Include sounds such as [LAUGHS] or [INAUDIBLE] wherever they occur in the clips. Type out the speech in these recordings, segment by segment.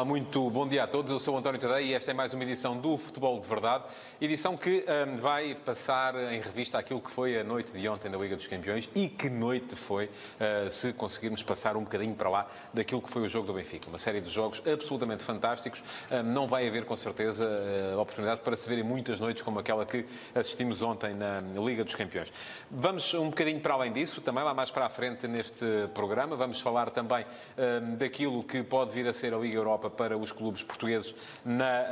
Olá, muito bom dia a todos. Eu sou António Tadei e esta é mais uma edição do Futebol de Verdade. Edição que um, vai passar em revista aquilo que foi a noite de ontem da Liga dos Campeões e que noite foi, uh, se conseguirmos passar um bocadinho para lá daquilo que foi o jogo do Benfica. Uma série de jogos absolutamente fantásticos. Um, não vai haver, com certeza, uh, oportunidade para se verem muitas noites como aquela que assistimos ontem na Liga dos Campeões. Vamos um bocadinho para além disso, também lá mais para a frente neste programa. Vamos falar também um, daquilo que pode vir a ser a Liga Europa para os clubes portugueses na,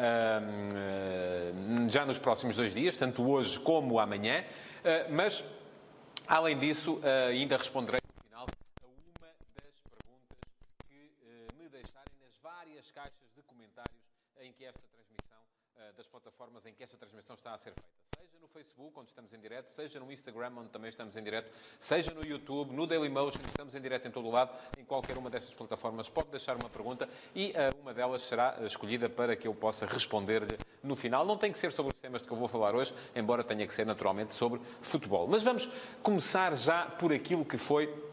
uh, já nos próximos dois dias, tanto hoje como amanhã. Uh, mas, além disso, uh, ainda responderei no final a uma das perguntas que me deixarem nas várias caixas de comentários em que esta das plataformas em que esta transmissão está a ser feita seja no Facebook, onde estamos em direto, seja no Instagram, onde também estamos em direto, seja no YouTube, no Dailymotion, estamos em direto em todo o lado, em qualquer uma destas plataformas, pode deixar uma pergunta e uh, uma delas será escolhida para que eu possa responder-lhe no final. Não tem que ser sobre os temas de que eu vou falar hoje, embora tenha que ser naturalmente sobre futebol. Mas vamos começar já por aquilo que foi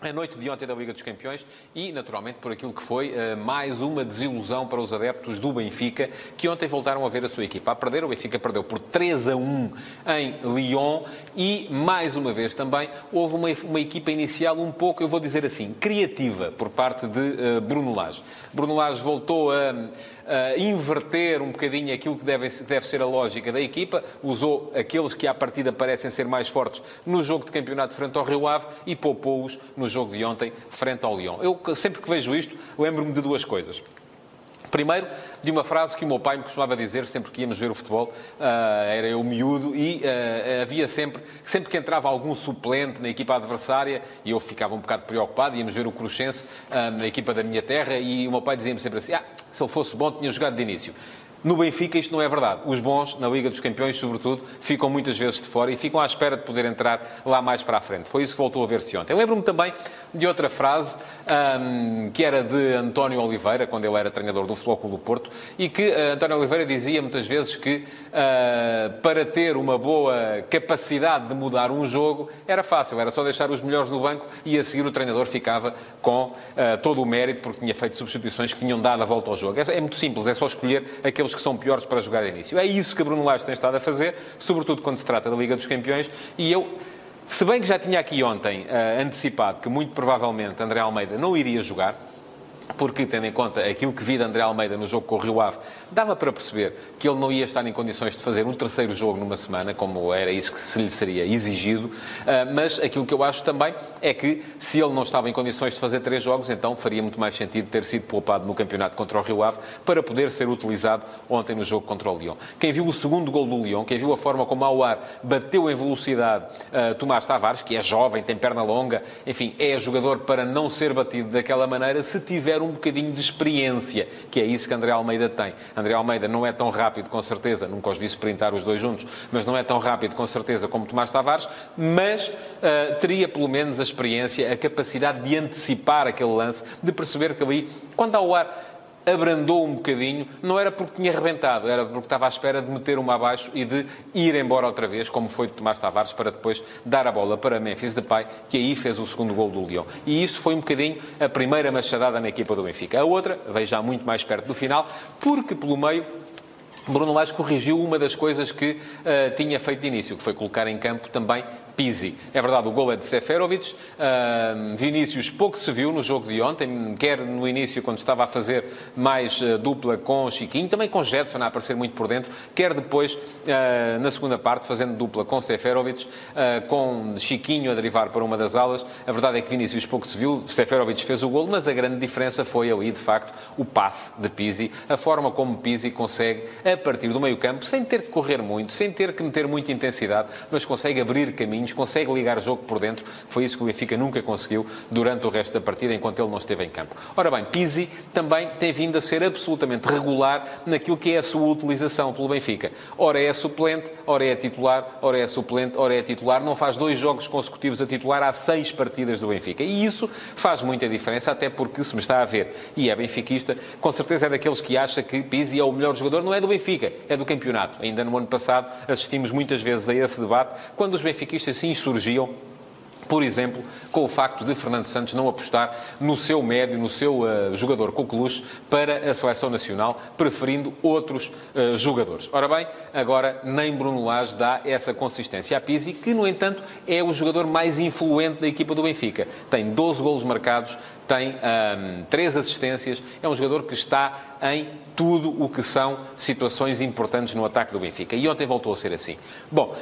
a noite de ontem da Liga dos Campeões e, naturalmente, por aquilo que foi uh, mais uma desilusão para os adeptos do Benfica, que ontem voltaram a ver a sua equipa a perder. O Benfica perdeu por 3 a 1 em Lyon e, mais uma vez também, houve uma, uma equipa inicial um pouco, eu vou dizer assim, criativa por parte de uh, Bruno Lage. Bruno Lage voltou a uh, inverter um bocadinho aquilo que deve, deve ser a lógica da equipa, usou aqueles que à partida parecem ser mais fortes no jogo de campeonato frente ao Rio Ave e poupou-os no jogo de ontem frente ao Lyon. Eu sempre que vejo isto, lembro-me de duas coisas. Primeiro, de uma frase que o meu pai me costumava dizer sempre que íamos ver o futebol, uh, era eu miúdo, e uh, havia sempre, sempre que entrava algum suplente na equipa adversária, e eu ficava um bocado preocupado, íamos ver o Cruxense uh, na equipa da minha terra, e o meu pai dizia-me sempre assim, ah, se ele fosse bom tinha jogado de início. No Benfica isto não é verdade. Os bons, na Liga dos Campeões, sobretudo, ficam muitas vezes de fora e ficam à espera de poder entrar lá mais para a frente. Foi isso que voltou a ver-se ontem. Lembro-me também de outra frase, um, que era de António Oliveira, quando ele era treinador do Futebol Clube do Porto, e que uh, António Oliveira dizia muitas vezes que uh, para ter uma boa capacidade de mudar um jogo era fácil, era só deixar os melhores no banco e a seguir o treinador ficava com uh, todo o mérito porque tinha feito substituições que tinham dado a volta ao jogo. É, é muito simples, é só escolher aqueles que são piores para jogar de início. É isso que Bruno Lage tem estado a fazer, sobretudo quando se trata da Liga dos Campeões, e eu se bem que já tinha aqui ontem uh, antecipado que muito provavelmente André Almeida não iria jogar, porque, tendo em conta aquilo que vi de André Almeida no jogo com o Rio Ave, dava para perceber que ele não ia estar em condições de fazer um terceiro jogo numa semana, como era isso que se lhe seria exigido, ah, mas aquilo que eu acho também é que, se ele não estava em condições de fazer três jogos, então faria muito mais sentido ter sido poupado no campeonato contra o Rio Ave para poder ser utilizado ontem no jogo contra o Lyon. Quem viu o segundo gol do Lyon, quem viu a forma como ao ar bateu em velocidade uh, Tomás Tavares, que é jovem, tem perna longa, enfim, é jogador para não ser batido daquela maneira, se tiver um bocadinho de experiência, que é isso que André Almeida tem. André Almeida não é tão rápido, com certeza, nunca os vi sprintar os dois juntos, mas não é tão rápido, com certeza, como Tomás Tavares, mas uh, teria pelo menos a experiência, a capacidade de antecipar aquele lance, de perceber que ali, quando há o ar abrandou um bocadinho, não era porque tinha arrebentado, era porque estava à espera de meter uma abaixo e de ir embora outra vez, como foi de Tomás Tavares, para depois dar a bola para Memphis Depay, que aí fez o segundo gol do Lyon. E isso foi um bocadinho a primeira machadada na equipa do Benfica. A outra veio já muito mais perto do final, porque pelo meio Bruno Lage corrigiu uma das coisas que uh, tinha feito de início, que foi colocar em campo também Pizzi. É verdade, o gol é de Seferovic. Uh, Vinícius pouco se viu no jogo de ontem, quer no início, quando estava a fazer mais uh, dupla com Chiquinho, também com Jetson a aparecer muito por dentro, quer depois, uh, na segunda parte, fazendo dupla com Seferovic, uh, com Chiquinho a derivar para uma das alas. A verdade é que Vinícius pouco se viu, Seferovic fez o gol, mas a grande diferença foi ali, de facto, o passe de Pizzi, a forma como Pizzi consegue, a partir do meio campo, sem ter que correr muito, sem ter que meter muita intensidade, mas consegue abrir caminhos consegue ligar o jogo por dentro. Foi isso que o Benfica nunca conseguiu durante o resto da partida, enquanto ele não esteve em campo. Ora bem, Pizzi também tem vindo a ser absolutamente regular naquilo que é a sua utilização pelo Benfica. Ora é suplente, ora é titular, ora é suplente, ora é titular. Não faz dois jogos consecutivos a titular há seis partidas do Benfica. E isso faz muita diferença, até porque se me está a ver e é benfiquista, com certeza é daqueles que acha que Pizzi é o melhor jogador, não é do Benfica, é do campeonato. Ainda no ano passado assistimos muitas vezes a esse debate, quando os benfiquistas se insurgiam por exemplo, com o facto de Fernando Santos não apostar no seu médio, no seu uh, jogador coqueluche para a seleção nacional, preferindo outros uh, jogadores. Ora bem, agora nem Bruno Lage dá essa consistência a Pizzi, que, no entanto, é o jogador mais influente da equipa do Benfica. Tem 12 golos marcados, tem um, 3 assistências, é um jogador que está em tudo o que são situações importantes no ataque do Benfica. E ontem voltou a ser assim. Bom,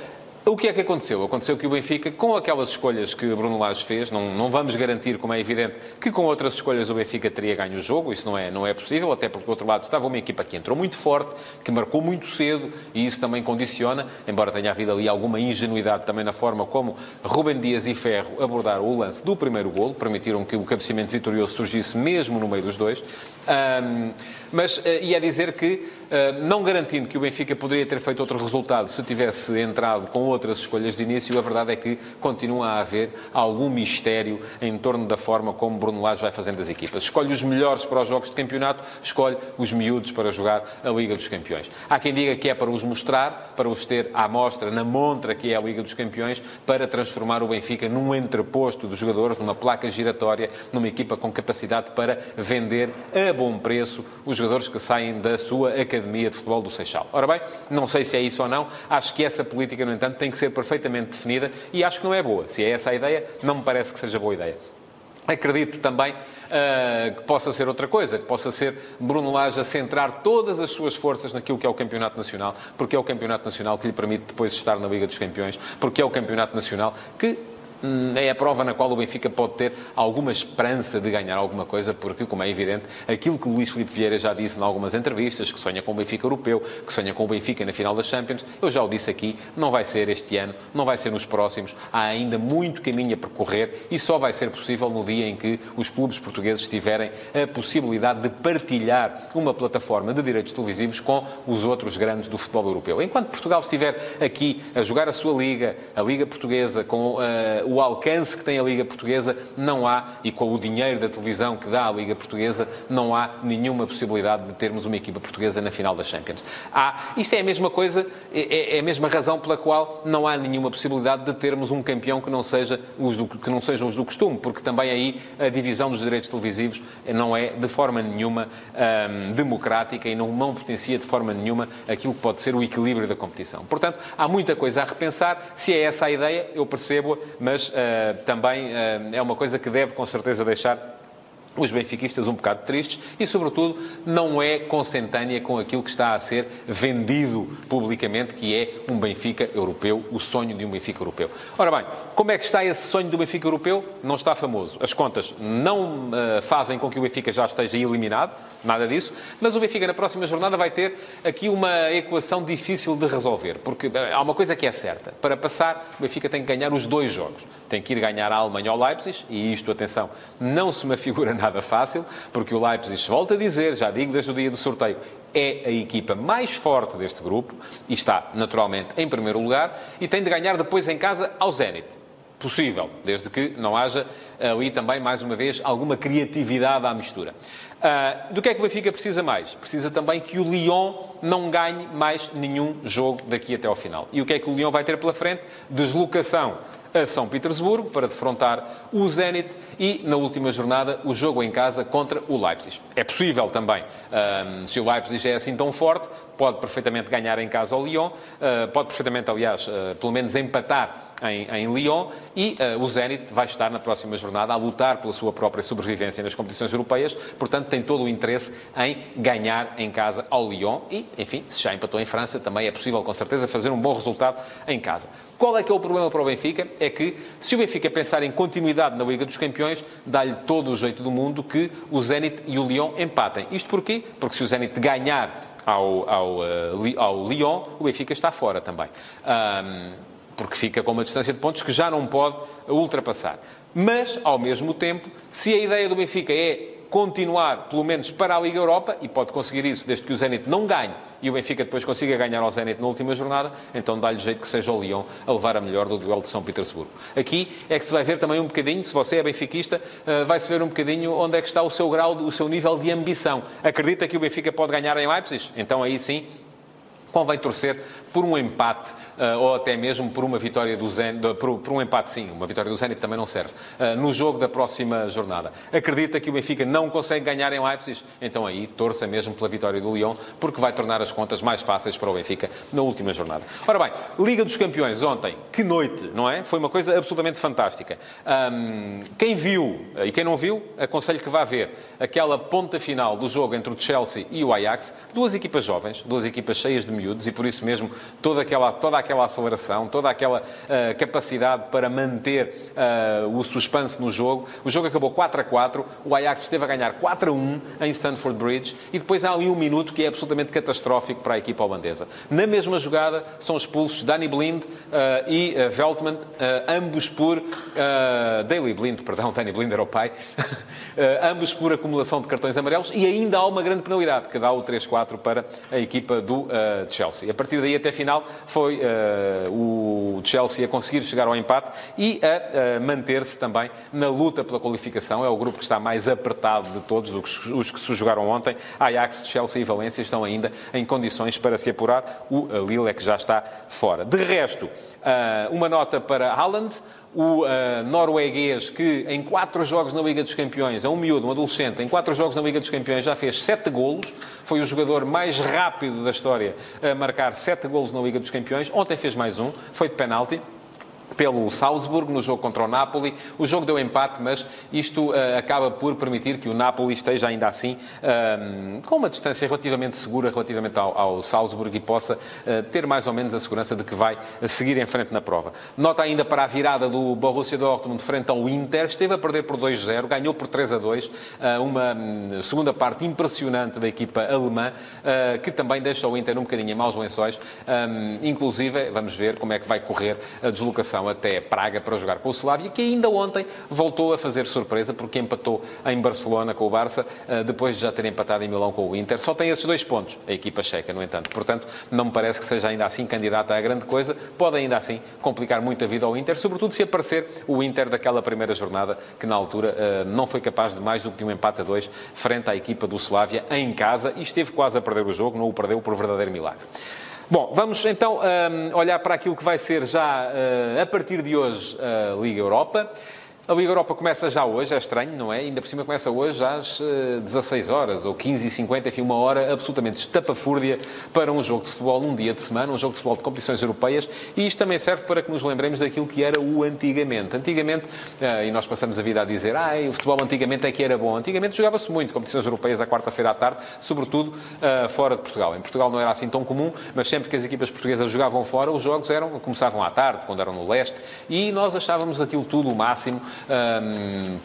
o que é que aconteceu? Aconteceu que o Benfica, com aquelas escolhas que Bruno Lage fez, não, não vamos garantir, como é evidente, que com outras escolhas o Benfica teria ganho o jogo, isso não é, não é possível, até porque, do outro lado, estava uma equipa que entrou muito forte, que marcou muito cedo, e isso também condiciona, embora tenha havido ali alguma ingenuidade também na forma como Rubem Dias e Ferro abordaram o lance do primeiro golo, permitiram que o cabeceamento vitorioso surgisse mesmo no meio dos dois. Um, mas, eh, e é dizer que, eh, não garantindo que o Benfica poderia ter feito outro resultado se tivesse entrado com outras escolhas de início, a verdade é que continua a haver algum mistério em torno da forma como Bruno Lage vai fazendo as equipas. Escolhe os melhores para os jogos de campeonato, escolhe os miúdos para jogar a Liga dos Campeões. Há quem diga que é para os mostrar, para os ter à mostra, na montra que é a Liga dos Campeões, para transformar o Benfica num entreposto dos jogadores, numa placa giratória, numa equipa com capacidade para vender a bom preço os jogadores que saem da sua Academia de Futebol do Seixal. Ora bem, não sei se é isso ou não, acho que essa política, no entanto, tem que ser perfeitamente definida e acho que não é boa. Se é essa a ideia, não me parece que seja boa ideia. Acredito também uh, que possa ser outra coisa, que possa ser Bruno Lage a centrar todas as suas forças naquilo que é o Campeonato Nacional, porque é o Campeonato Nacional que lhe permite depois estar na Liga dos Campeões, porque é o Campeonato Nacional que é a prova na qual o Benfica pode ter alguma esperança de ganhar alguma coisa, porque, como é evidente, aquilo que o Luís Filipe Vieira já disse em algumas entrevistas, que sonha com o Benfica europeu, que sonha com o Benfica na final das Champions, eu já o disse aqui, não vai ser este ano, não vai ser nos próximos, há ainda muito caminho a percorrer e só vai ser possível no dia em que os clubes portugueses tiverem a possibilidade de partilhar uma plataforma de direitos televisivos com os outros grandes do futebol europeu. Enquanto Portugal estiver aqui a jogar a sua liga, a Liga Portuguesa, com uh, o alcance que tem a Liga Portuguesa, não há, e com o dinheiro da televisão que dá a Liga Portuguesa, não há nenhuma possibilidade de termos uma equipa portuguesa na final das Champions. Há, isso é a mesma coisa, é, é a mesma razão pela qual não há nenhuma possibilidade de termos um campeão que não, seja os do, que não sejam os do costume, porque também aí a divisão dos direitos televisivos não é de forma nenhuma hum, democrática e não, não potencia de forma nenhuma aquilo que pode ser o equilíbrio da competição. Portanto, há muita coisa a repensar. Se é essa a ideia, eu percebo, mas mas uh, também uh, é uma coisa que deve com certeza deixar os benfiquistas um bocado tristes e, sobretudo, não é consentânea com aquilo que está a ser vendido publicamente, que é um Benfica europeu, o sonho de um Benfica europeu. Ora bem, como é que está esse sonho do Benfica europeu? Não está famoso. As contas não uh, fazem com que o Benfica já esteja eliminado, nada disso, mas o Benfica na próxima jornada vai ter aqui uma equação difícil de resolver, porque há uma coisa que é certa. Para passar, o Benfica tem que ganhar os dois jogos. Tem que ir ganhar a Alemanha ao Leipzig, e isto, atenção, não se me figura nada fácil, porque o Leipzig, volta a dizer, já digo desde o dia do sorteio, é a equipa mais forte deste grupo e está, naturalmente, em primeiro lugar e tem de ganhar depois em casa ao Zenit. Possível, desde que não haja ali também, mais uma vez, alguma criatividade à mistura. Uh, do que é que o Benfica precisa mais? Precisa também que o Lyon não ganhe mais nenhum jogo daqui até ao final. E o que é que o Lyon vai ter pela frente? Deslocação a São Petersburgo para defrontar o Zenit e, na última jornada, o jogo em casa contra o Leipzig. É possível também, um, se o Leipzig é assim tão forte, pode perfeitamente ganhar em casa ao Lyon, uh, pode perfeitamente, aliás, uh, pelo menos empatar em, em Lyon e uh, o Zenit vai estar na próxima jornada a lutar pela sua própria sobrevivência nas competições europeias, portanto tem todo o interesse em ganhar em casa ao Lyon e, enfim, se já empatou em França, também é possível com certeza fazer um bom resultado em casa. Qual é que é o problema para o Benfica? É que se o Benfica pensar em continuidade na Liga dos Campeões, dá-lhe todo o jeito do mundo que o Zenit e o Lyon empatem. Isto porquê? Porque se o Zenit ganhar ao, ao, uh, ao Lyon, o Benfica está fora também. Um, porque fica com uma distância de pontos que já não pode ultrapassar. Mas, ao mesmo tempo, se a ideia do Benfica é continuar, pelo menos para a Liga Europa, e pode conseguir isso desde que o Zenit não ganhe e o Benfica depois consiga ganhar ao Zenit na última jornada, então dá-lhe jeito que seja o Lyon a levar a melhor do duelo de São Petersburgo. Aqui é que se vai ver também um bocadinho, se você é benfiquista, eh, vai-se ver um bocadinho onde é que está o seu grau, o seu nível de ambição. Acredita que o Benfica pode ganhar em Leipzig? Então aí sim convém torcer por um empate ou até mesmo por uma vitória do Zenit, por, por, um empate sim, uma vitória do Zenit também não serve, uh, no jogo da próxima jornada. Acredita que o Benfica não consegue ganhar em Leipzig? Então aí torça mesmo pela vitória do Lyon, porque vai tornar as contas mais fáceis para o Benfica na última jornada. Ora bem, Liga dos Campeões ontem, que noite, não é? Foi uma coisa absolutamente fantástica. Um, quem viu e quem não viu, aconselho que vá ver aquela ponta final do jogo entre o Chelsea e o Ajax, duas equipas jovens, duas equipas cheias de miúdos e por isso mesmo toda aquela, toda aquela aceleração, toda aquela uh, capacidade para manter uh, o suspense no jogo. O jogo acabou 4 a 4, o Ajax esteve a ganhar 4 a 1 em Stanford Bridge e depois há ali um minuto que é absolutamente catastrófico para a equipa holandesa. Na mesma jogada são expulsos Danny Blind uh, e Veltman, ambos por... Daily Blind, perdão, Danny Blind era o pai. [LAUGHS] ambos por acumulação de cartões amarelos e ainda há uma grande penalidade que dá o 3-4 para a equipa do Chelsea. A partir daí até final foi uh, o Chelsea a conseguir chegar ao empate e a uh, manter-se também na luta pela qualificação. É o grupo que está mais apertado de todos, os que se jogaram ontem. Ajax, Chelsea e Valência estão ainda em condições para se apurar. O eh, Lille é que já está fora. De resto, uma nota para Haaland o uh, norueguês que em quatro jogos na Liga dos Campeões, é um miúdo, um adolescente, em quatro jogos na Liga dos Campeões já fez sete golos, foi o jogador mais rápido da história a marcar sete golos na Liga dos Campeões. Ontem fez mais um, foi de penalti pelo Salzburg no jogo contra o Napoli. O jogo deu empate, mas isto uh, acaba por permitir que o Napoli esteja ainda assim uh, com uma distância relativamente segura relativamente ao, ao Salzburg e possa uh, ter mais ou menos a segurança de que vai seguir em frente na prova. Nota ainda para a virada do Borussia Dortmund frente ao Inter. Esteve a perder por 2-0, ganhou por 3-2. uma um, segunda parte impressionante da equipa alemã, que também deixa o Inter um bocadinho em maus lençóis. Um, inclusive, vamos ver como é que vai correr a deslocação até Praga para jogar com o Slavia, que ainda ontem voltou a fazer surpresa porque empatou em Barcelona com o Barça, eh, depois de já ter empatado em Milão com o Inter. Só tem esses dois pontos, a equipa checa, no entanto. Portanto, não me parece que seja ainda assim candidata a grande coisa. Pode ainda assim complicar muito a vida ao Inter, sobretudo se aparecer o Inter daquela primeira jornada, que na altura eh, não foi capaz de mais do que um empate a dois frente à equipa do Slavia em casa e esteve quase a perder o jogo, não o perdeu por verdadeiro milagre. Bom, vamos então um, olhar para aquilo que vai ser já, uh, a partir de hoje, a Liga Europa. A Liga Europa começa já hoje, é estranho, não é? Ainda por cima começa hoje às 16 eh, horas, ou 15h50, enfim, uma hora absolutamente estapafúrdia para um jogo de futebol num dia de semana, um jogo de futebol de competições europeias, e isto também serve para que nos lembremos daquilo que era o antigamente. Antigamente, eh, e nós passamos a vida a dizer, ah, o futebol antigamente é que era bom. Antigamente jogava-se muito competições europeias à quarta-feira à tarde, sobretudo eh, fora de Portugal. Em Portugal não era assim tão comum, mas sempre que as equipas portuguesas jogavam fora, os jogos eram, começavam à tarde, quando eram no leste, e nós achávamos aquilo tudo o máximo,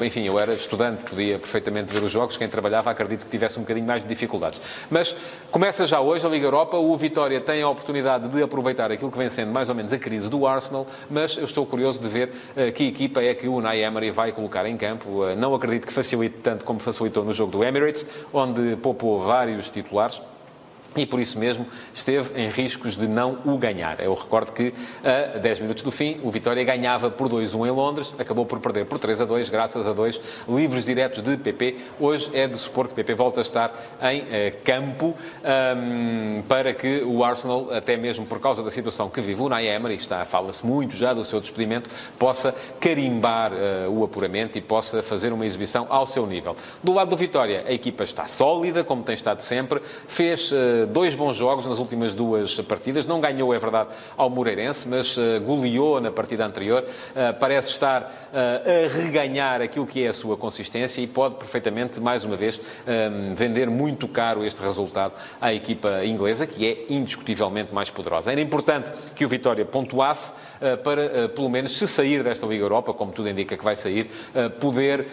enfim, eu era estudante, podia perfeitamente ver os jogos. Quem trabalhava, acredito que tivesse um bocadinho mais de dificuldades. Mas começa já hoje a Liga Europa. O Vitória tem a oportunidade de aproveitar aquilo que vem sendo mais ou menos a crise do Arsenal. Mas eu estou curioso de ver uh, que equipa é que o Unai Emery vai colocar em campo. Uh, não acredito que facilite tanto como facilitou no jogo do Emirates, onde poupou vários titulares e por isso mesmo esteve em riscos de não o ganhar. Eu recordo que a 10 minutos do fim o Vitória ganhava por 2-1 em Londres, acabou por perder por 3-2 graças a dois livros diretos de PP. Hoje é de supor que PP volta a estar em uh, campo um, para que o Arsenal, até mesmo por causa da situação que vive o Unai está, fala-se muito já do seu despedimento, possa carimbar uh, o apuramento e possa fazer uma exibição ao seu nível. Do lado do Vitória, a equipa está sólida, como tem estado sempre, fez uh, dois bons jogos nas últimas duas partidas. Não ganhou, é verdade, ao Moreirense, mas uh, goleou na partida anterior. Uh, parece estar uh, a reganhar aquilo que é a sua consistência e pode perfeitamente, mais uma vez, vender muito caro este resultado à equipa inglesa, que é indiscutivelmente mais poderosa. Era importante que o Vitória pontuasse para, pelo menos, se sair desta Liga Europa, como tudo indica que vai sair, poder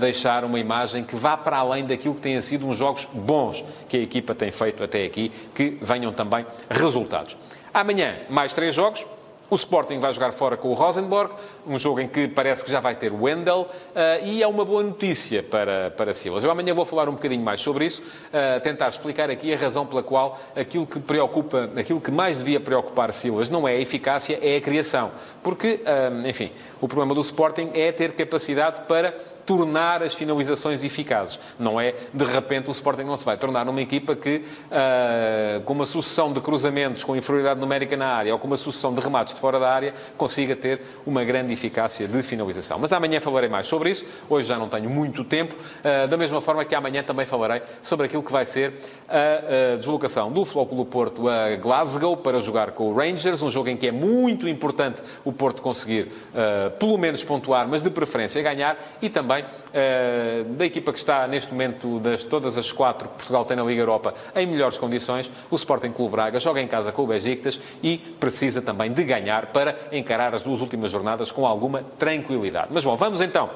deixar uma imagem que vá para além daquilo que tenha sido uns jogos bons que a equipa tem feito até aqui, que venham também resultados. Amanhã, mais três jogos. O Sporting vai jogar fora com o Rosenborg, um jogo em que parece que já vai ter Wendel, uh, e é uma boa notícia para, para Silas. Eu amanhã vou falar um bocadinho mais sobre isso, uh, tentar explicar aqui a razão pela qual aquilo que preocupa, aquilo que mais devia preocupar Silas não é a eficácia, é a criação. Porque, uh, enfim, o problema do Sporting é ter capacidade para tornar as finalizações eficazes. Não é, de repente, o Sporting não se vai tornar numa equipa que, uh, com uma sucessão de cruzamentos com inferioridade numérica na área ou com uma sucessão de remates de fora da área, consiga ter uma grande eficácia de finalização. Mas amanhã falarei mais sobre isso. Hoje já não tenho muito tempo. Uh, da mesma forma que amanhã também falarei sobre aquilo que vai ser a, a deslocação do Clube Porto a Glasgow para jogar com o Rangers, um jogo em que é muito importante o Porto conseguir uh, pelo menos pontuar, mas de preferência ganhar, e também uh, da equipa que está neste momento das todas as quatro que Portugal tem na Liga Europa em melhores condições, o Sporting Clube Braga joga em casa com o Besiktas e precisa também de ganhar para encarar as duas últimas jornadas com alguma tranquilidade. Mas bom, vamos então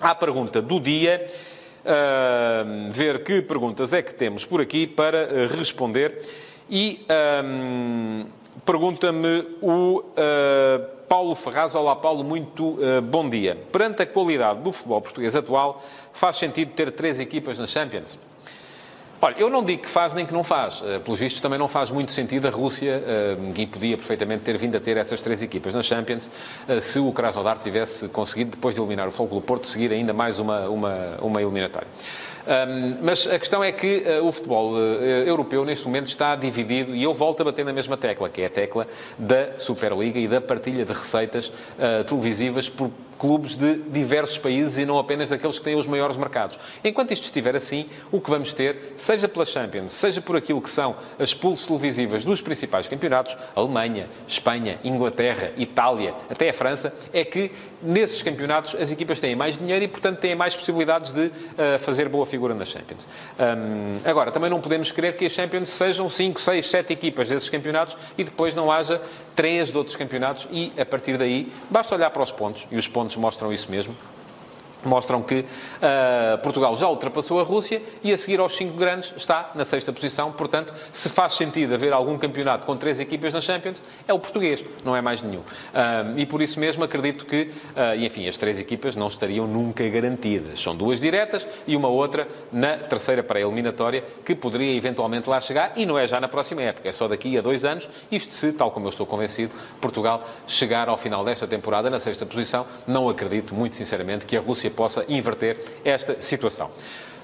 à pergunta do dia. Uh, ver que perguntas é que temos por aqui para uh, responder. E um, pergunta-me o uh, Paulo Ferraz. Olá, Paulo, muito bom dia. Perante a qualidade do futebol português atual, faz sentido ter três equipas na Champions? Olha, eu não digo que faz nem que não faz. Uh, pelos vistos, também não faz muito sentido a Rússia, uh, que podia perfeitamente ter vindo a ter essas três equipas na Champions, uh, se o Krasnodar tivesse conseguido, depois de eliminar o Fogo do Porto, seguir ainda mais uma, uma, uma eliminatória. Um, mas a questão é que uh, o futebol uh, europeu, neste momento, está dividido, e eu volto a bater na mesma tecla, que é a tecla da Superliga e da partilha de receitas uh, televisivas por clubes de diversos países e não apenas daqueles que têm os maiores mercados. Enquanto isto estiver assim, o que vamos ter, seja pela Champions, seja por aquilo que são as pulsos televisivas dos principais campeonatos, Alemanha, Espanha, Inglaterra, Itália, até a França, é que nesses campeonatos as equipas têm mais dinheiro e, portanto, têm mais possibilidades de uh, fazer boa figura nas Champions. Um, agora, também não podemos querer que as Champions sejam 5, 6, 7 equipas desses campeonatos e depois não haja 3 de outros campeonatos e, a partir daí, basta olhar para os pontos e os pontos mostram isso mesmo mostram que uh, Portugal já ultrapassou a Rússia e a seguir aos cinco grandes está na sexta posição. Portanto, se faz sentido haver algum campeonato com três equipas na Champions, é o português, não é mais nenhum. Uh, e por isso mesmo acredito que, uh, enfim, as três equipas não estariam nunca garantidas. São duas diretas e uma outra na terceira pré-eliminatória que poderia eventualmente lá chegar e não é já na próxima época, é só daqui a dois anos. Isto se, tal como eu estou convencido, Portugal chegar ao final desta temporada na sexta posição. Não acredito, muito sinceramente, que a Rússia Rússia possa inverter esta situação.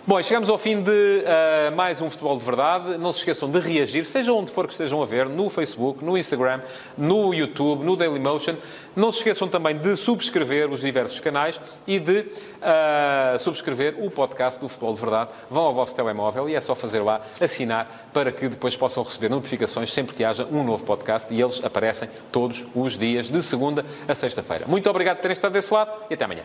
Bom, chegamos ao fim de uh, mais um Futebol de Verdade. Não se esqueçam de reagir, seja onde for que estejam a ver, no Facebook, no Instagram, no YouTube, no Dailymotion. Não se esqueçam também de subscrever os diversos canais e de uh, subscrever o podcast do Futebol de Verdade. Vão ao vosso telemóvel e é só fazer lá, assinar, para que depois possam receber notificações sempre que haja um novo podcast e eles aparecem todos os dias, de segunda a sexta-feira. Muito obrigado por terem estado desse lado e até amanhã.